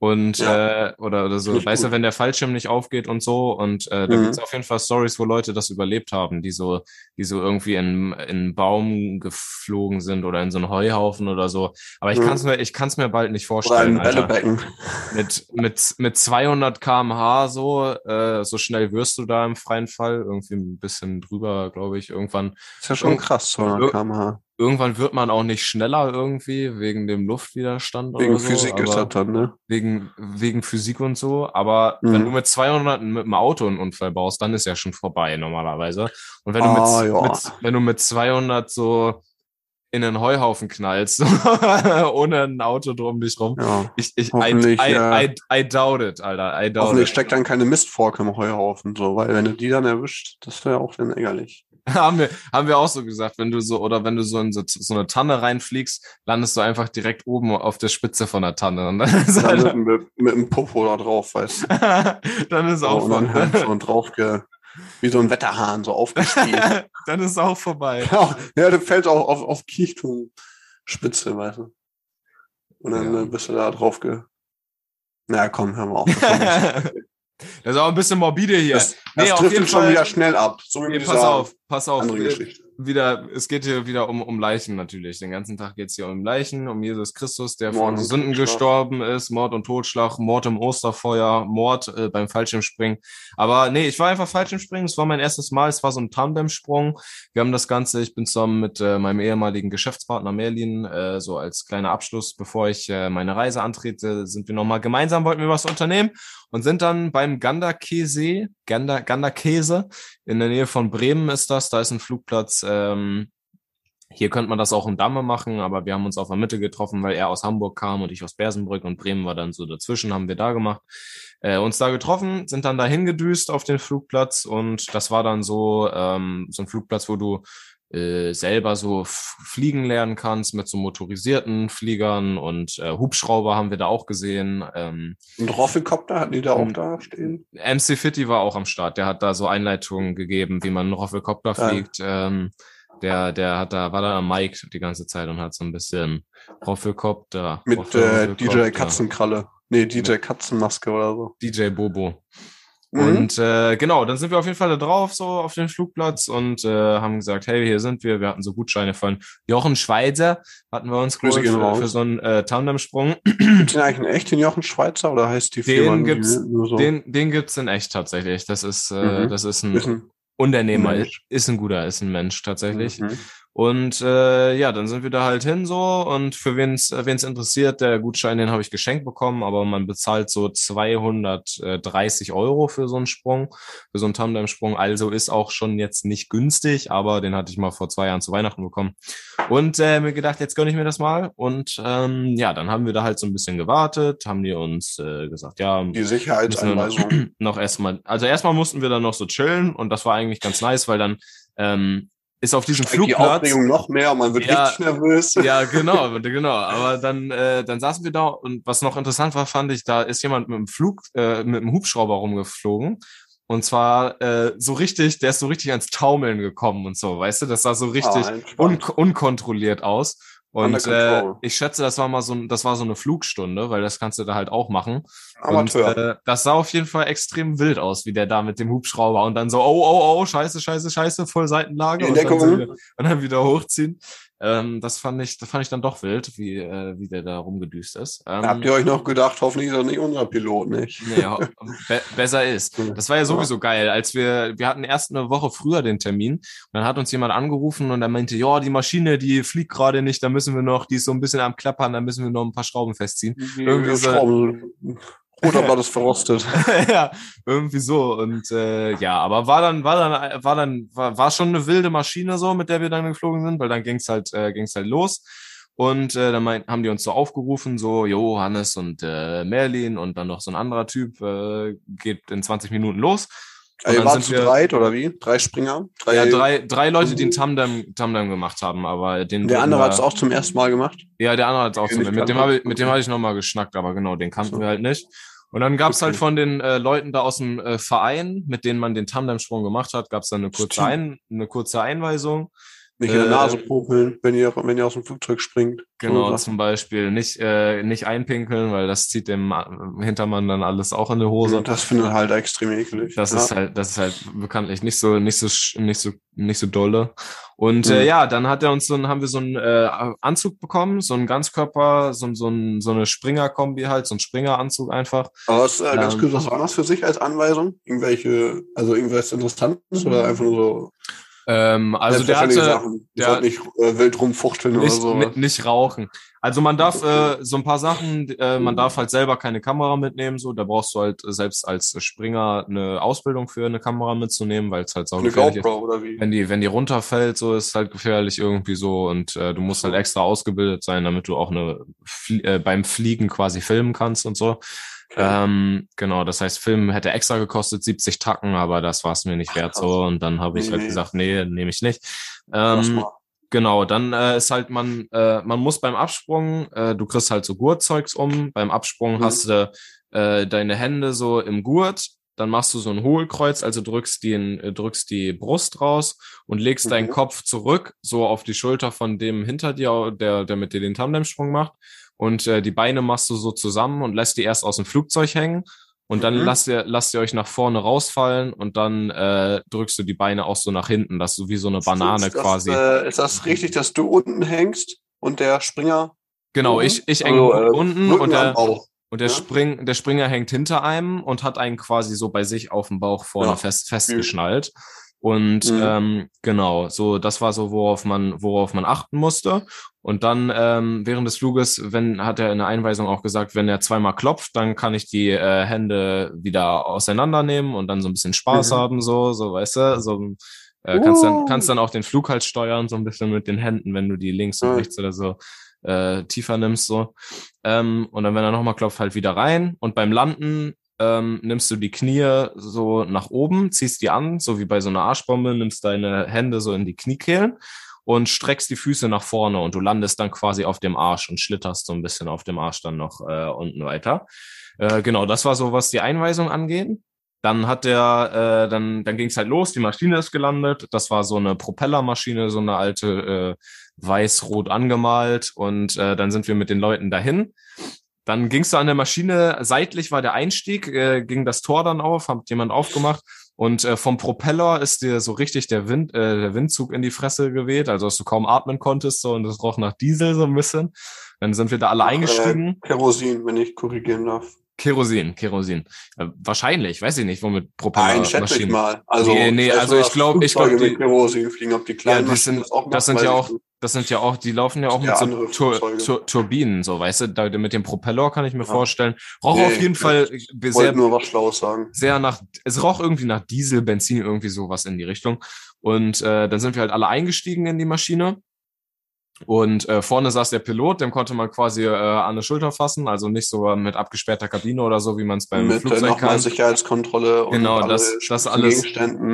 Und ja. äh, oder, oder so, weißt du, wenn der Fallschirm nicht aufgeht und so. Und äh, da mhm. gibt's auf jeden Fall Stories, wo Leute das überlebt haben, die so, die so irgendwie in, in einen Baum geflogen sind oder in so einen Heuhaufen oder so. Aber ich mhm. kann's mir, ich kann's mir bald nicht vorstellen. Oder ein Bällebecken. Mit, mit, mit 200 kmh so, äh, so schnell wirst du da im freien Fall. Irgendwie ein bisschen drüber, glaube ich, irgendwann. Ist ja schon krass, 200 kmh irgendwann wird man auch nicht schneller irgendwie wegen dem Luftwiderstand wegen oder so. Physik ist das dann, ne? Wegen, wegen Physik und so. Aber mhm. wenn du mit 200 mit dem Auto einen Unfall baust, dann ist ja schon vorbei normalerweise. Und wenn du ah, mit, ja. mit, wenn du mit 200 so in einen Heuhaufen knallst, ohne ein Auto drum dich rum. Ja, ich, ich, I, I, I, I, doubt it, Alter. I doubt hoffentlich it. steckt dann keine Mistfork im Heuhaufen, so, weil wenn du die dann erwischt, das wäre auch dann ärgerlich. haben, wir, haben wir auch so gesagt, wenn du so, oder wenn du so in so, so eine Tanne reinfliegst, landest du einfach direkt oben auf der Spitze von der Tanne. Und dann ist halt, mit, mit, mit dem Popo da drauf, weißt du. dann ist auch und dann so drauf ge, wie so ein Wetterhahn, so aufgestiegen. dann ist auch vorbei. Ja, du fällst auch auf, auf Kiechturmspitze, weißt du. Und dann ja. Äh, bist du da drauf ge. Na komm, hör mal auf. Das ist auch ein bisschen morbide hier. Das, nee, das trifft schon wieder schnell ab. So wie nee, pass auf, pass auf. Andere Geschichte wieder, es geht hier wieder um, um Leichen natürlich. Den ganzen Tag geht es hier um Leichen, um Jesus Christus, der Mord von Sünden gestorben ist, Mord und Totschlag, Mord im Osterfeuer, Mord äh, beim Fallschirmspringen. Aber nee, ich war einfach Fallschirmspringen. Es war mein erstes Mal. Es war so ein Tandemsprung. Wir haben das Ganze, ich bin zusammen mit äh, meinem ehemaligen Geschäftspartner Merlin, äh, so als kleiner Abschluss, bevor ich äh, meine Reise antrete, sind wir nochmal gemeinsam, wollten wir was unternehmen und sind dann beim Ganderkäse, Gander, Ganderkäse in der Nähe von Bremen ist das. Da ist ein Flugplatz. Ähm, hier könnte man das auch in Damme machen, aber wir haben uns auf der Mitte getroffen, weil er aus Hamburg kam und ich aus Bersenbrück und Bremen war dann so dazwischen, haben wir da gemacht. Äh, uns da getroffen, sind dann dahin gedüst auf den Flugplatz und das war dann so, ähm, so ein Flugplatz, wo du äh, selber so fliegen lernen kannst mit so motorisierten Fliegern und äh, Hubschrauber haben wir da auch gesehen. Ähm, und Roffelkopter hatten die da auch da stehen? MC Fitty war auch am Start. Der hat da so Einleitungen gegeben, wie man einen Roffelkopter ja. fliegt. Ähm, der, der hat da, war da am Mike die ganze Zeit und hat so ein bisschen Roffelkopter. Mit Roffel, äh, DJ Katzenkralle. Nee, DJ Katzenmaske oder so. DJ Bobo. Mhm. Und äh, genau, dann sind wir auf jeden Fall da drauf, so auf dem Flugplatz und äh, haben gesagt, hey, hier sind wir. Wir hatten so Gutscheine von Jochen Schweizer, hatten wir uns geholt für, für so einen äh, Tandemsprung. Gibt es eigentlich einen echten Jochen Schweizer oder heißt die Firma den gibt's, nur so? Den, den gibt's in echt tatsächlich. Das ist, äh, mhm. das ist ein, ist ein Unternehmer, Mensch. ist ein guter, ist ein Mensch tatsächlich. Mhm. Und äh, ja, dann sind wir da halt hin so und für wen es interessiert, der Gutschein, den habe ich geschenkt bekommen, aber man bezahlt so 230 Euro für so einen Sprung, für so einen Tandem-Sprung. Also ist auch schon jetzt nicht günstig, aber den hatte ich mal vor zwei Jahren zu Weihnachten bekommen. Und äh, mir gedacht, jetzt gönne ich mir das mal. Und ähm, ja, dann haben wir da halt so ein bisschen gewartet, haben die uns äh, gesagt, ja, die Sicherheitsanweisung noch erstmal, also erstmal mussten wir dann noch so chillen und das war eigentlich ganz nice, weil dann ähm, ist auf diesem Flugplatz. Die Aufregung noch mehr, man wird ja, richtig nervös. Ja, genau, genau. Aber dann, äh, dann saßen wir da und was noch interessant war, fand ich, da ist jemand mit dem Flug, äh, mit dem Hubschrauber rumgeflogen. Und zwar äh, so richtig, der ist so richtig ans Taumeln gekommen und so, weißt du, das sah so richtig ah, un unkontrolliert aus. Und äh, ich schätze, das war mal so, das war so eine Flugstunde, weil das kannst du da halt auch machen. Amateur. Und, äh, das sah auf jeden Fall extrem wild aus, wie der da mit dem Hubschrauber und dann so, oh, oh, oh, scheiße, scheiße, scheiße, voll Seitenlage und dann, wieder, und dann wieder hochziehen. Ähm, das fand ich, das fand ich dann doch wild, wie, äh, wie der da rumgedüst ist. Ähm, Habt ihr euch noch gedacht, hoffentlich ist er nicht unser Pilot, nicht? Nee, be besser ist. Das war ja sowieso geil, als wir, wir hatten erst eine Woche früher den Termin und dann hat uns jemand angerufen und er meinte, ja, die Maschine, die fliegt gerade nicht, da müssen wir noch, die ist so ein bisschen am Klappern, da müssen wir noch ein paar Schrauben festziehen. Irgendwie so. Oder war das verrostet? ja, irgendwie so. Und äh, ja, aber war dann, war dann, war dann, war, war schon eine wilde Maschine so, mit der wir dann geflogen sind, weil dann ging's halt, äh, ging's halt los. Und äh, dann mein, haben die uns so aufgerufen, so, Jo, Hannes und äh, Merlin und dann noch so ein anderer Typ, äh, geht in 20 Minuten los. Also ihr wart zu dreit oder wie? Drei Springer? Drei, ja, drei, drei Leute, die einen Tandem, Tandem gemacht haben, aber den. Der andere hat es auch zum ersten Mal gemacht? Ja, der andere hat es auch zum ersten Mal. Mit dem habe ich, mit dem habe ich nochmal geschnackt, aber genau, den kannten so. wir halt nicht. Und dann gab's halt von den äh, Leuten da aus dem äh, Verein, mit denen man den Tandemsprung gemacht hat, gab's dann eine kurze, Ein eine kurze Einweisung. Nicht in der Nase äh, popeln, wenn ihr, wenn ihr aus dem Flugzeug springt. Genau, so zum Beispiel nicht, äh, nicht einpinkeln, weil das zieht dem äh, Hintermann dann alles auch in die Hose. Und das findet halt extrem eklig. Das ja. ist halt, das ist halt bekanntlich nicht so, nicht so, nicht so, nicht so dolle. Und mhm. äh, ja, dann hat er uns so, haben wir so einen äh, Anzug bekommen, so einen Ganzkörper, so, so, ein, so eine Springer-Kombi halt, so ein Springeranzug einfach. Aber was, äh, ganz ähm, kurz, was war das für sich als Anweisung? Irgendwelche, also irgendwas Interessantes oder einfach nur so? Ähm, also der hatte, Sachen. der nicht äh, wild rumfuchteln nicht, oder so. Nicht rauchen. Also man darf äh, so ein paar Sachen, äh, man darf halt selber keine Kamera mitnehmen, so da brauchst du halt selbst als Springer eine Ausbildung für eine Kamera mitzunehmen, weil es halt so gefährlich ist. Oder wie? Wenn die, wenn die runterfällt, so ist halt gefährlich irgendwie so und äh, du musst halt extra ausgebildet sein, damit du auch eine äh, beim Fliegen quasi filmen kannst und so. Okay. Ähm, genau, das heißt, Film hätte extra gekostet, 70 Tacken, aber das war es mir nicht Ach, wert so. Und dann habe ich halt nee. gesagt, nee, nehme ich nicht. Ähm, genau, dann äh, ist halt man, äh, man muss beim Absprung, äh, du kriegst halt so Gurtzeugs um. Beim Absprung mhm. hast du äh, deine Hände so im Gurt, dann machst du so ein Hohlkreuz, also drückst die, äh, drückst die Brust raus und legst mhm. deinen Kopf zurück, so auf die Schulter von dem hinter dir, der, der mit dir den Tandemsprung macht und äh, die Beine machst du so zusammen und lässt die erst aus dem Flugzeug hängen und dann mhm. lasst ihr lasst ihr euch nach vorne rausfallen und dann äh, drückst du die Beine auch so nach hinten, dass du wie so eine Banane ist quasi. Das, äh, ist das richtig, dass du unten hängst und der Springer? Genau, ich ich hänge also, äh, unten und der und der, ja? Spring, der Springer hängt hinter einem und hat einen quasi so bei sich auf dem Bauch vorne ja. fest, festgeschnallt. Und mhm. ähm, genau, so das war so, worauf man, worauf man achten musste. Und dann ähm, während des Fluges, wenn hat er in der Einweisung auch gesagt, wenn er zweimal klopft, dann kann ich die äh, Hände wieder auseinandernehmen und dann so ein bisschen Spaß mhm. haben, so, so weißt du, so äh, kannst dann kannst dann auch den Flug halt steuern so ein bisschen mit den Händen, wenn du die links und rechts oder so äh, tiefer nimmst so. Ähm, und dann wenn er nochmal klopft, halt wieder rein. Und beim Landen ähm, nimmst du die Knie so nach oben, ziehst die an, so wie bei so einer Arschbombe, nimmst deine Hände so in die Kniekehlen und streckst die Füße nach vorne und du landest dann quasi auf dem Arsch und schlitterst so ein bisschen auf dem Arsch dann noch äh, unten weiter. Äh, genau, das war so, was die Einweisung angeht. Dann hat der, äh, dann, dann ging es halt los, die Maschine ist gelandet. Das war so eine Propellermaschine, so eine alte äh, weiß-rot angemalt. Und äh, dann sind wir mit den Leuten dahin. dann gingst du an der Maschine, seitlich war der Einstieg, äh, ging das Tor dann auf, hat jemand aufgemacht und äh, vom Propeller ist dir so richtig der Wind, äh, der Windzug in die Fresse geweht, also dass du kaum atmen konntest so und es roch nach Diesel so ein bisschen. Dann sind wir da alle eingestiegen. Äh, Kerosin, wenn ich korrigieren darf. Kerosin, Kerosin. Äh, wahrscheinlich, weiß ich nicht, womit Propeller Nein, schätze ich mal. Also, nee, nee also ich glaube, ich glaube, die Kerosin fliegen, ob die kleinen ja, die sind, das, das sind ja auch, das sind ja auch, die laufen ja auch mit so Tur Tur Turbinen, so, weißt du, da, mit dem Propeller kann ich mir ja. vorstellen. Roch nee, auf jeden Fall sehr, nur was Schlaues sagen. sehr nach, es roch irgendwie nach Diesel, Benzin, irgendwie sowas in die Richtung. Und äh, dann sind wir halt alle eingestiegen in die Maschine und äh, vorne saß der Pilot, dem konnte man quasi äh, an der Schulter fassen, also nicht so mit abgesperrter Kabine oder so, wie man es beim mit, Flugzeug kann. Sicherheitskontrolle und genau, das, das alles,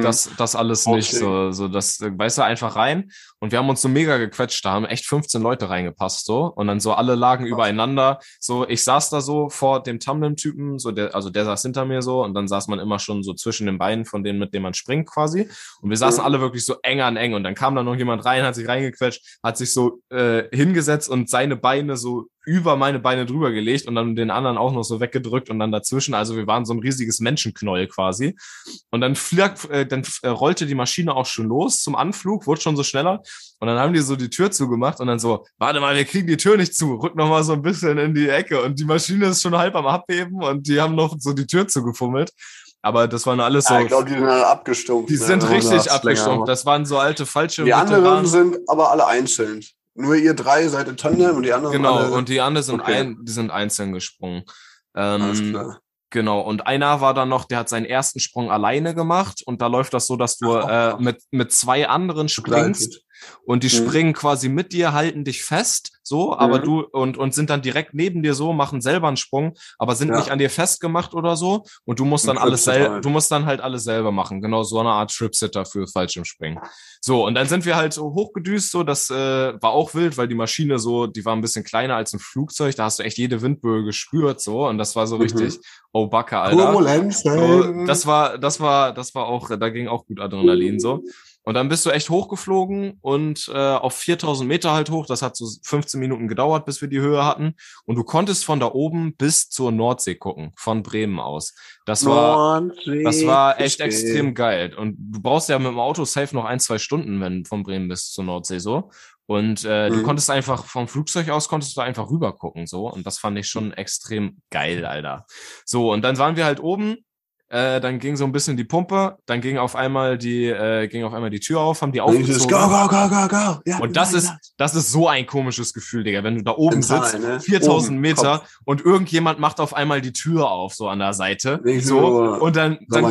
das, das alles nicht so, so das weißt du einfach rein. Und wir haben uns so mega gequetscht, da haben echt 15 Leute reingepasst so und dann so alle lagen Krass. übereinander. So ich saß da so vor dem Tumblem-Typen, so der, also der saß hinter mir so und dann saß man immer schon so zwischen den Beinen von denen, mit denen man springt quasi. Und wir saßen mhm. alle wirklich so eng an eng und dann kam da noch jemand rein, hat sich reingequetscht, hat sich so äh, hingesetzt und seine Beine so über meine Beine drüber gelegt und dann den anderen auch noch so weggedrückt und dann dazwischen. Also wir waren so ein riesiges Menschenknäuel quasi. Und dann, flieg, äh, dann äh, rollte die Maschine auch schon los zum Anflug, wurde schon so schneller. Und dann haben die so die Tür zugemacht und dann so, warte mal, wir kriegen die Tür nicht zu, rück noch mal so ein bisschen in die Ecke. Und die Maschine ist schon halb am Abheben und die haben noch so die Tür zugefummelt. Aber das waren alles so. Ja, ich glaube, die sind alle abgestumpft. Die sind richtig abgestumpft. Das waren so alte falsche. Die anderen sind aber alle einzeln. Nur ihr drei seid in Tandem und die anderen Genau, alle... und die anderen sind, okay. ein, die sind einzeln gesprungen. Ähm, Alles klar. Genau, und einer war dann noch, der hat seinen ersten Sprung alleine gemacht und da läuft das so, dass du äh, mit, mit zwei anderen springst und die mhm. springen quasi mit dir, halten dich fest, so, aber mhm. du und, und sind dann direkt neben dir so, machen selber einen Sprung, aber sind ja. nicht an dir festgemacht oder so und du musst dann alles selber, du musst dann halt alles selber machen, genau so eine Art Tripsitter für Fallschirmspringen. So, und dann sind wir halt so hochgedüst, so, das äh, war auch wild, weil die Maschine so, die war ein bisschen kleiner als ein Flugzeug, da hast du echt jede Windböe gespürt, so, und das war so mhm. richtig, oh Backe, Alter. Turbulenz, so, das war, das war, das war auch, da ging auch gut Adrenalin, so. Und dann bist du echt hochgeflogen und äh, auf 4000 Meter halt hoch. Das hat so 15 Minuten gedauert, bis wir die Höhe hatten. Und du konntest von da oben bis zur Nordsee gucken, von Bremen aus. Das war, Nordsee, das war echt extrem geil. Und du brauchst ja mit dem Auto safe noch ein, zwei Stunden, wenn von Bremen bis zur Nordsee so. Und äh, mhm. du konntest einfach vom Flugzeug aus konntest du einfach rüber gucken so. Und das fand ich schon extrem geil, Alter. So, und dann waren wir halt oben äh, dann ging so ein bisschen die Pumpe, dann ging auf einmal die, äh, ging auf einmal die Tür auf, haben die aufgezogen. Go, go, go, go, go. Ja, und das ist, das ist so ein komisches Gefühl, Digga, wenn du da oben Mental, sitzt, ne? 4000 oben, Meter Kopf. und irgendjemand macht auf einmal die Tür auf, so an der Seite. So, und dann, dann,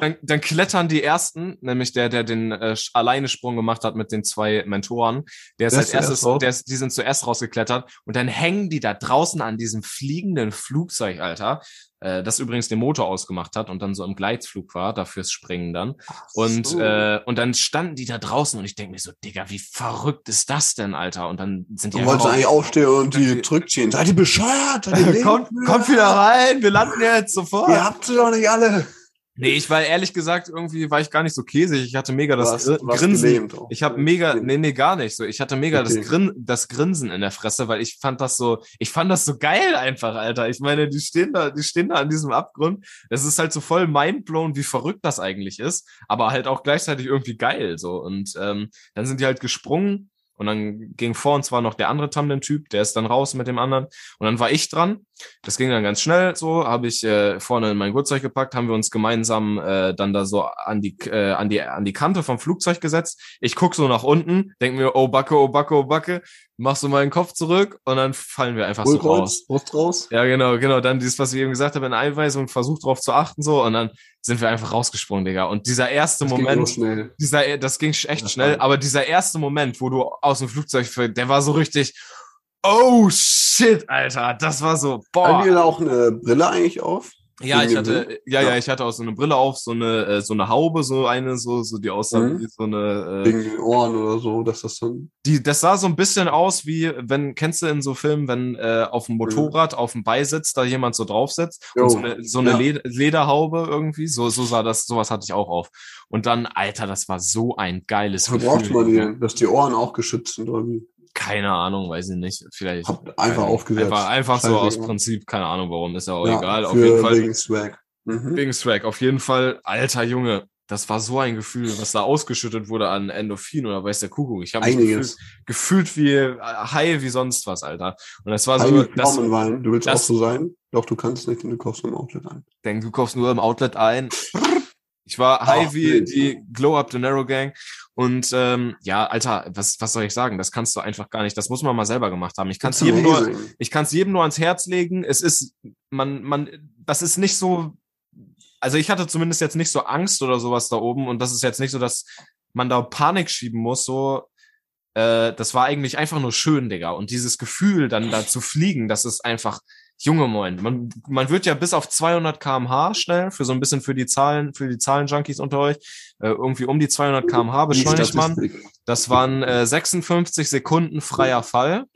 dann, dann, klettern die ersten, nämlich der, der den äh, alleine Sprung gemacht hat mit den zwei Mentoren, der ist als erstes, der ist, die sind zuerst rausgeklettert und dann hängen die da draußen an diesem fliegenden Flugzeug, Alter äh, das übrigens den Motor ausgemacht hat und dann so im Gleitflug war, dafür's Springen dann. So. Und, äh, und dann standen die da draußen und ich denke mir so, Digga, wie verrückt ist das denn, Alter? Und dann sind die. Du wolltest eigentlich aufstehen und die zurückziehen. Seid ihr bescheuert? Seid ihr kommt, kommt wieder rein, wir landen jetzt sofort. Ihr habt sie doch nicht alle. Nee, ich war ehrlich gesagt, irgendwie war ich gar nicht so käsig. Ich hatte mega das was, Grinsen. Ich habe mega, nee, nee, gar nicht so. Ich hatte mega okay. das, Grin, das Grinsen in der Fresse, weil ich fand das so, ich fand das so geil einfach, Alter. Ich meine, die stehen da, die stehen da an diesem Abgrund. Es ist halt so voll mindblown, wie verrückt das eigentlich ist, aber halt auch gleichzeitig irgendwie geil, so. Und ähm, dann sind die halt gesprungen und dann ging vor uns zwar noch der andere Tandem-Typ, der ist dann raus mit dem anderen. Und dann war ich dran. Das ging dann ganz schnell so, habe ich äh, vorne in mein Gurtzeug gepackt, haben wir uns gemeinsam äh, dann da so an die, äh, an, die, an die Kante vom Flugzeug gesetzt. Ich guck so nach unten, denk mir, oh Backe, oh Backe, oh Backe, mach so meinen Kopf zurück und dann fallen wir einfach Ruhig so raus. Brust raus. Ja, genau, genau. Dann dieses, was ich eben gesagt habe, in Einweisung, versucht drauf zu achten so und dann sind wir einfach rausgesprungen, Digga. Und dieser erste das Moment, ging dieser, das ging echt das schnell, aber dieser erste Moment, wo du aus dem Flugzeug, der war so richtig, oh shit, Alter, das war so, boah. Haben die auch eine Brille eigentlich auf? Ja, ich hatte, ja, ja, ich hatte auch so eine Brille auf, so eine, äh, so eine Haube, so eine, so, so die aussah mhm. wie so eine. Äh, Wegen den Ohren oder so, dass das dann. Die, das sah so ein bisschen aus wie, wenn, kennst du in so Filmen, wenn äh, auf dem mhm. Motorrad, mhm. auf dem Beisitz da jemand so drauf sitzt und so eine, so eine ja. Leder, Lederhaube irgendwie, so, so sah das, sowas hatte ich auch auf. Und dann, Alter, das war so ein geiles Gefühl. braucht man die, dass die Ohren auch geschützt sind, oder wie? Keine Ahnung, weiß ich nicht. Vielleicht. Hab einfach aufgesetzt. Einfach, einfach so aus Prinzip, keine Ahnung warum, ist ja auch ja, egal. Auf jeden Fall. Wegen Swag. Mhm. Wegen Swag. Auf jeden Fall, alter Junge, das war so ein Gefühl, was da ausgeschüttet wurde an Endorphin oder weiß der Kuckuck. Ich habe mich gefühlt, gefühlt, wie äh, high wie sonst was, Alter. Und das war so. Das. Du willst das, auch so sein? Doch, du kannst nicht, denn du kaufst nur im Outlet ein. Denk, du kaufst nur im Outlet ein. Ich war high Ach, wie die Glow Up the Narrow Gang. Und ähm, ja, Alter, was, was soll ich sagen? Das kannst du einfach gar nicht. Das muss man mal selber gemacht haben. Ich kann es jedem nur, ich jedem nur ans Herz legen. Es ist, man, man, das ist nicht so also ich hatte zumindest jetzt nicht so Angst oder sowas da oben und das ist jetzt nicht so, dass man da Panik schieben muss, so. Äh, das war eigentlich einfach nur schön, Digga. Und dieses Gefühl, dann da zu fliegen, das ist einfach, Junge Moin. Man, man wird ja bis auf 200 kmh schnell, für so ein bisschen für die Zahlen, für die Zahlen-Junkies unter euch, äh, irgendwie um die 200 kmh beschleunigt man. Das waren äh, 56 Sekunden freier Fall.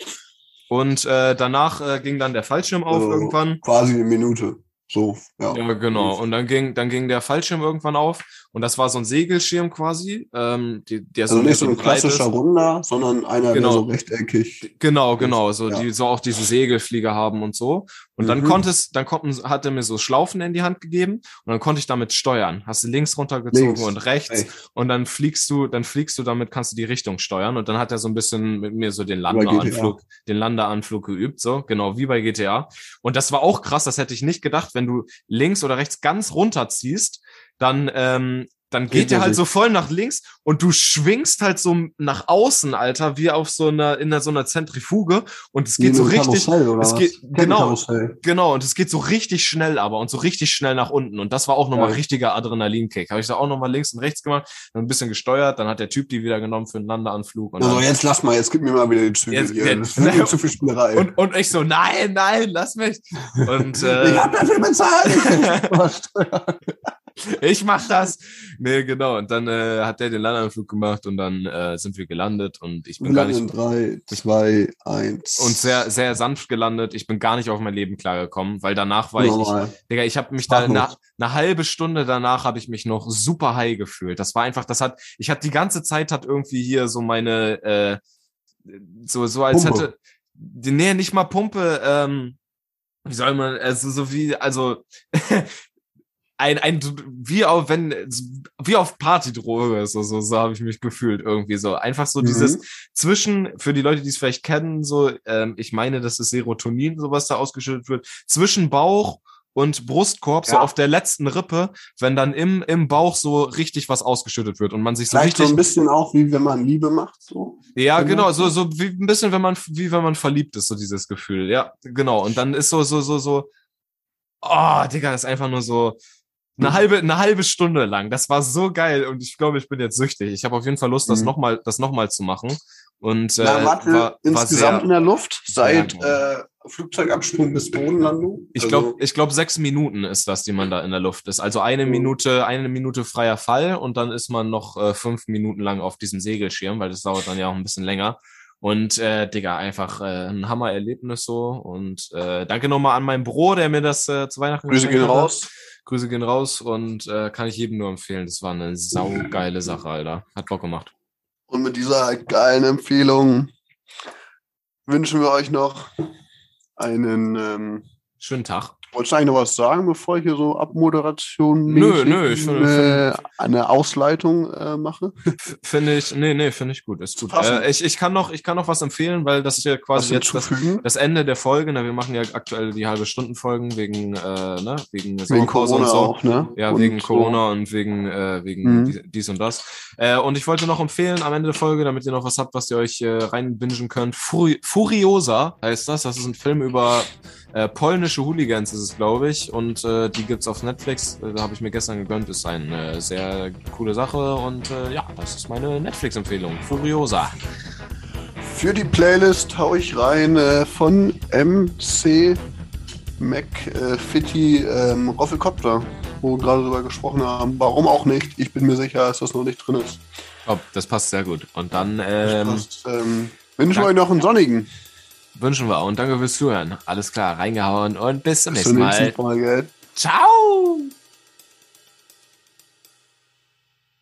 Und äh, danach äh, ging dann der Fallschirm auf also irgendwann. Quasi eine Minute. So, ja. Ja, genau. Und dann ging, dann ging der Fallschirm irgendwann auf und das war so ein Segelschirm quasi. Ähm, die, der also so nicht so ein klassischer ist. Runder, sondern einer, genau. der so rechteckig. Genau, genau. So, ja. die so auch diese Segelflieger haben und so. Und mhm. dann konntest, dann konnten, hat er mir so Schlaufen in die Hand gegeben und dann konnte ich damit steuern. Hast du links runtergezogen links. und rechts Echt? und dann fliegst du, dann fliegst du damit, kannst du die Richtung steuern und dann hat er so ein bisschen mit mir so den Landeanflug, den Landeanflug geübt, so genau wie bei GTA. Und das war auch krass, das hätte ich nicht gedacht, wenn du links oder rechts ganz runterziehst, dann ähm, dann geht der halt so voll nach links und du schwingst halt so nach außen, Alter, wie auf so einer in einer, so einer Zentrifuge und es geht so richtig es geht genau genau und es geht so richtig schnell aber und so richtig schnell nach unten und das war auch nochmal ja. richtiger Adrenalinkick. Habe ich da auch nochmal links und rechts gemacht, dann ein bisschen gesteuert, dann hat der Typ die wieder genommen für einen Landeanflug und Also jetzt lass mal, jetzt gib mir mal wieder die Züge jetzt, hier. Jetzt, das zu viel Spielerei. Und, und ich so nein, nein, lass mich. Und äh, ich hab dafür bezahlt. ich mach das. Nee, genau. Und dann äh, hat der den Landeanflug gemacht und dann äh, sind wir gelandet und ich bin wir gar nicht. Drei, zwei, eins. Und sehr, sehr sanft gelandet. Ich bin gar nicht auf mein Leben klargekommen, weil danach war Normal. ich, ich, Digga, ich habe mich da eine, eine halbe Stunde danach habe ich mich noch super high gefühlt. Das war einfach, das hat, ich hatte die ganze Zeit hat irgendwie hier so meine, äh, so, so als Pumpe. hätte, nee, nicht mal Pumpe, ähm, wie soll man, also so wie, also ein, ein, wie auf, wenn, wie auf Partydroge, so, so, so habe ich mich gefühlt irgendwie so. Einfach so mhm. dieses zwischen, für die Leute, die es vielleicht kennen, so, ähm, ich meine, das ist Serotonin, so was da ausgeschüttet wird, zwischen Bauch und Brustkorb, ja. so auf der letzten Rippe, wenn dann im, im Bauch so richtig was ausgeschüttet wird und man sich so Vielleicht richtig. so ein bisschen auch, wie wenn man Liebe macht, so. Ja, genau, so, so wie ein bisschen, wenn man, wie wenn man verliebt ist, so dieses Gefühl. Ja, genau. Und dann ist so, so, so, so, oh, Digga, das ist einfach nur so, eine halbe, eine halbe Stunde lang. Das war so geil und ich glaube, ich bin jetzt süchtig. Ich habe auf jeden Fall Lust, das mhm. nochmal, das nochmal zu machen. Und äh, Na, warte, war, insgesamt war in der Luft seit äh, Flugzeugabsprung bis Bodenlandung. Ich glaube, also, ich glaube sechs Minuten ist das, die man da in der Luft ist. Also eine mhm. Minute, eine Minute freier Fall und dann ist man noch äh, fünf Minuten lang auf diesem Segelschirm, weil das dauert dann ja auch ein bisschen länger. Und äh, Digga, einfach äh, ein Hammer-Erlebnis so. Und äh, danke nochmal an meinen Bro, der mir das äh, zu Weihnachten Grüße gehen raus. Grüße gehen raus und äh, kann ich jedem nur empfehlen. Das war eine saugeile Sache, Alter. Hat Bock gemacht. Und mit dieser geilen Empfehlung wünschen wir euch noch einen ähm, schönen Tag. Wolltest du eigentlich noch was sagen, bevor ich hier so Abmoderation nö, nö, ich find, äh, eine Ausleitung äh, mache? Finde ich, nee, nee, finde ich gut, ist gut. Äh, ich, ich, kann noch, ich kann noch was empfehlen, weil das ist ja quasi jetzt das, das, Ende der Folge. Ne? Wir machen ja aktuell die halbe Stunden Folgen wegen, äh, ne? wegen, wegen Corona und so. Auch, ne? Ja, und wegen so. Corona und wegen, äh, wegen mhm. dies und das. Äh, und ich wollte noch empfehlen am Ende der Folge, damit ihr noch was habt, was ihr euch äh, reinbingen könnt. Furi Furiosa heißt das. Das ist ein Film über polnische Hooligans es, glaube ich. Und äh, die gibt's auf Netflix. Äh, da habe ich mir gestern gegönnt. Ist eine äh, sehr coole Sache. Und äh, ja, das ist meine Netflix-Empfehlung. Furiosa. Für die Playlist hau ich rein äh, von MC McFitty ähm, Roffelkopter, wo wir gerade drüber gesprochen haben. Warum auch nicht? Ich bin mir sicher, dass das noch nicht drin ist. Oh, das passt sehr gut. Und dann ähm, ähm, wünschen wir euch noch einen sonnigen. Wünschen wir und danke fürs Zuhören. Alles klar, reingehauen und bis zum nächsten Mal. Ciao!